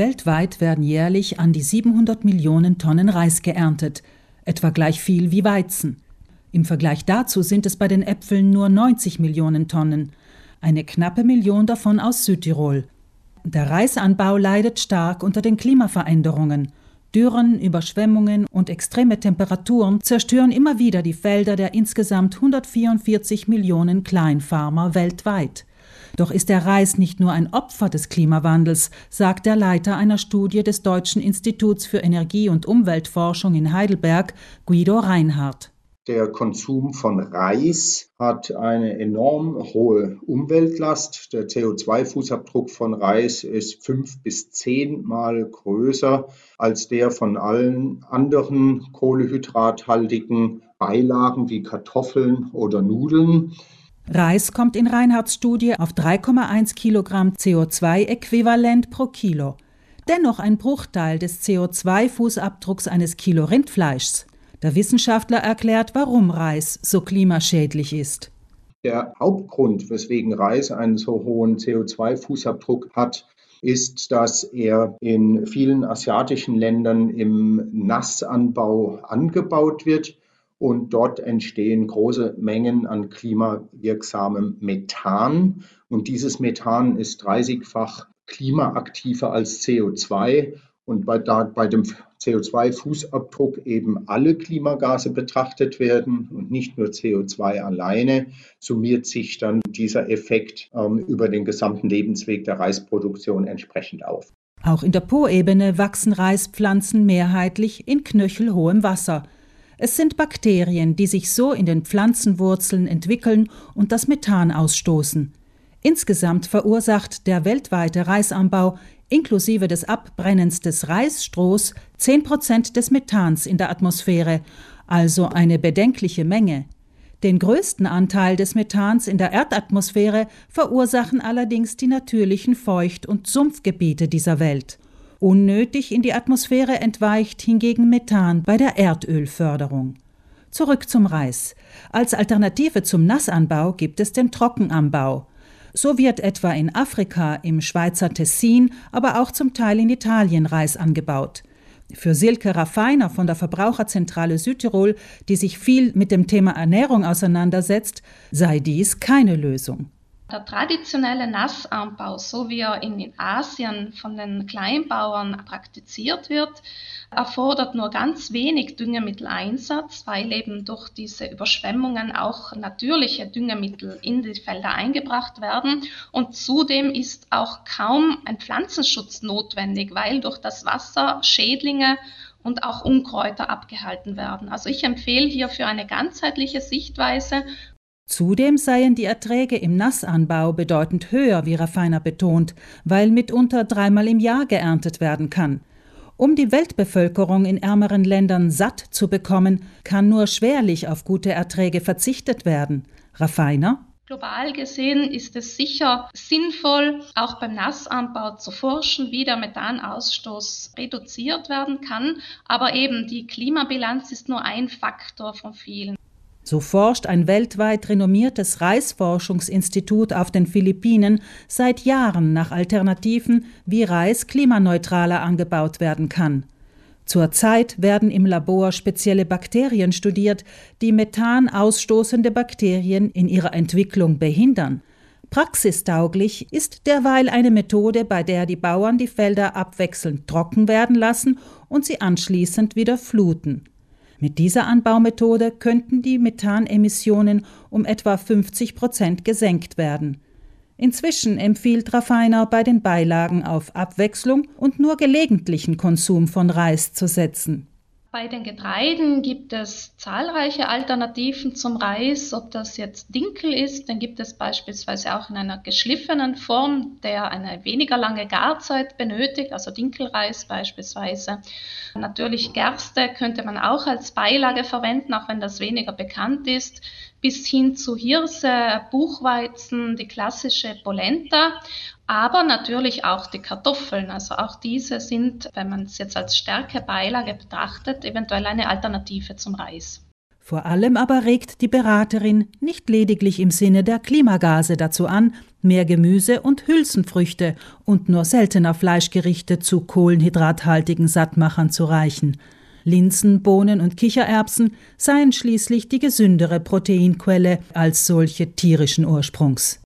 Weltweit werden jährlich an die 700 Millionen Tonnen Reis geerntet, etwa gleich viel wie Weizen. Im Vergleich dazu sind es bei den Äpfeln nur 90 Millionen Tonnen, eine knappe Million davon aus Südtirol. Der Reisanbau leidet stark unter den Klimaveränderungen. Dürren, Überschwemmungen und extreme Temperaturen zerstören immer wieder die Felder der insgesamt 144 Millionen Kleinfarmer weltweit. Doch ist der Reis nicht nur ein Opfer des Klimawandels, sagt der Leiter einer Studie des Deutschen Instituts für Energie- und Umweltforschung in Heidelberg, Guido Reinhardt. Der Konsum von Reis hat eine enorm hohe Umweltlast. Der CO2-Fußabdruck von Reis ist fünf bis zehnmal größer als der von allen anderen kohlehydrathaltigen Beilagen wie Kartoffeln oder Nudeln. Reis kommt in Reinhards Studie auf 3,1 Kilogramm CO2-Äquivalent pro Kilo. Dennoch ein Bruchteil des CO2-Fußabdrucks eines Kilo Rindfleischs. Der Wissenschaftler erklärt, warum Reis so klimaschädlich ist. Der Hauptgrund, weswegen Reis einen so hohen CO2-Fußabdruck hat, ist, dass er in vielen asiatischen Ländern im Nassanbau angebaut wird und dort entstehen große Mengen an klimawirksamem Methan. Und dieses Methan ist 30-fach klimaaktiver als CO2. Und bei, da, bei dem CO2-Fußabdruck eben alle Klimagase betrachtet werden und nicht nur CO2 alleine, summiert sich dann dieser Effekt ähm, über den gesamten Lebensweg der Reisproduktion entsprechend auf. Auch in der Po-Ebene wachsen Reispflanzen mehrheitlich in knöchelhohem Wasser – es sind Bakterien, die sich so in den Pflanzenwurzeln entwickeln und das Methan ausstoßen. Insgesamt verursacht der weltweite Reisanbau inklusive des Abbrennens des Reisstrohs 10 Prozent des Methans in der Atmosphäre, also eine bedenkliche Menge. Den größten Anteil des Methans in der Erdatmosphäre verursachen allerdings die natürlichen Feucht- und Sumpfgebiete dieser Welt. Unnötig in die Atmosphäre entweicht hingegen Methan bei der Erdölförderung. Zurück zum Reis. Als Alternative zum Nassanbau gibt es den Trockenanbau. So wird etwa in Afrika, im Schweizer Tessin, aber auch zum Teil in Italien Reis angebaut. Für Silke Raffiner von der Verbraucherzentrale Südtirol, die sich viel mit dem Thema Ernährung auseinandersetzt, sei dies keine Lösung. Der traditionelle Nassanbau, so wie er in Asien von den Kleinbauern praktiziert wird, erfordert nur ganz wenig Düngemitteleinsatz, weil eben durch diese Überschwemmungen auch natürliche Düngemittel in die Felder eingebracht werden. Und zudem ist auch kaum ein Pflanzenschutz notwendig, weil durch das Wasser Schädlinge und auch Unkräuter abgehalten werden. Also ich empfehle hier für eine ganzheitliche Sichtweise Zudem seien die Erträge im Nassanbau bedeutend höher, wie Raffiner betont, weil mitunter dreimal im Jahr geerntet werden kann. Um die Weltbevölkerung in ärmeren Ländern satt zu bekommen, kann nur schwerlich auf gute Erträge verzichtet werden. Raffiner? Global gesehen ist es sicher sinnvoll, auch beim Nassanbau zu forschen, wie der Methanausstoß reduziert werden kann. Aber eben die Klimabilanz ist nur ein Faktor von vielen. So forscht ein weltweit renommiertes Reisforschungsinstitut auf den Philippinen seit Jahren nach Alternativen, wie Reis klimaneutraler angebaut werden kann. Zurzeit werden im Labor spezielle Bakterien studiert, die Methan ausstoßende Bakterien in ihrer Entwicklung behindern. Praxistauglich ist derweil eine Methode, bei der die Bauern die Felder abwechselnd trocken werden lassen und sie anschließend wieder fluten. Mit dieser Anbaumethode könnten die Methanemissionen um etwa 50 Prozent gesenkt werden. Inzwischen empfiehlt Raffiner bei den Beilagen auf Abwechslung und nur gelegentlichen Konsum von Reis zu setzen. Bei den Getreiden gibt es zahlreiche Alternativen zum Reis. Ob das jetzt Dinkel ist, den gibt es beispielsweise auch in einer geschliffenen Form, der eine weniger lange Garzeit benötigt, also Dinkelreis beispielsweise. Natürlich Gerste könnte man auch als Beilage verwenden, auch wenn das weniger bekannt ist, bis hin zu Hirse, Buchweizen, die klassische Polenta, aber natürlich auch die Kartoffeln. Also auch diese sind, wenn man es jetzt als Stärkebeilage betrachtet, eventuell eine Alternative zum Reis. Vor allem aber regt die Beraterin nicht lediglich im Sinne der Klimagase dazu an, mehr Gemüse und Hülsenfrüchte und nur seltener Fleischgerichte zu kohlenhydrathaltigen Sattmachern zu reichen. Linsen, Bohnen und Kichererbsen seien schließlich die gesündere Proteinquelle als solche tierischen Ursprungs.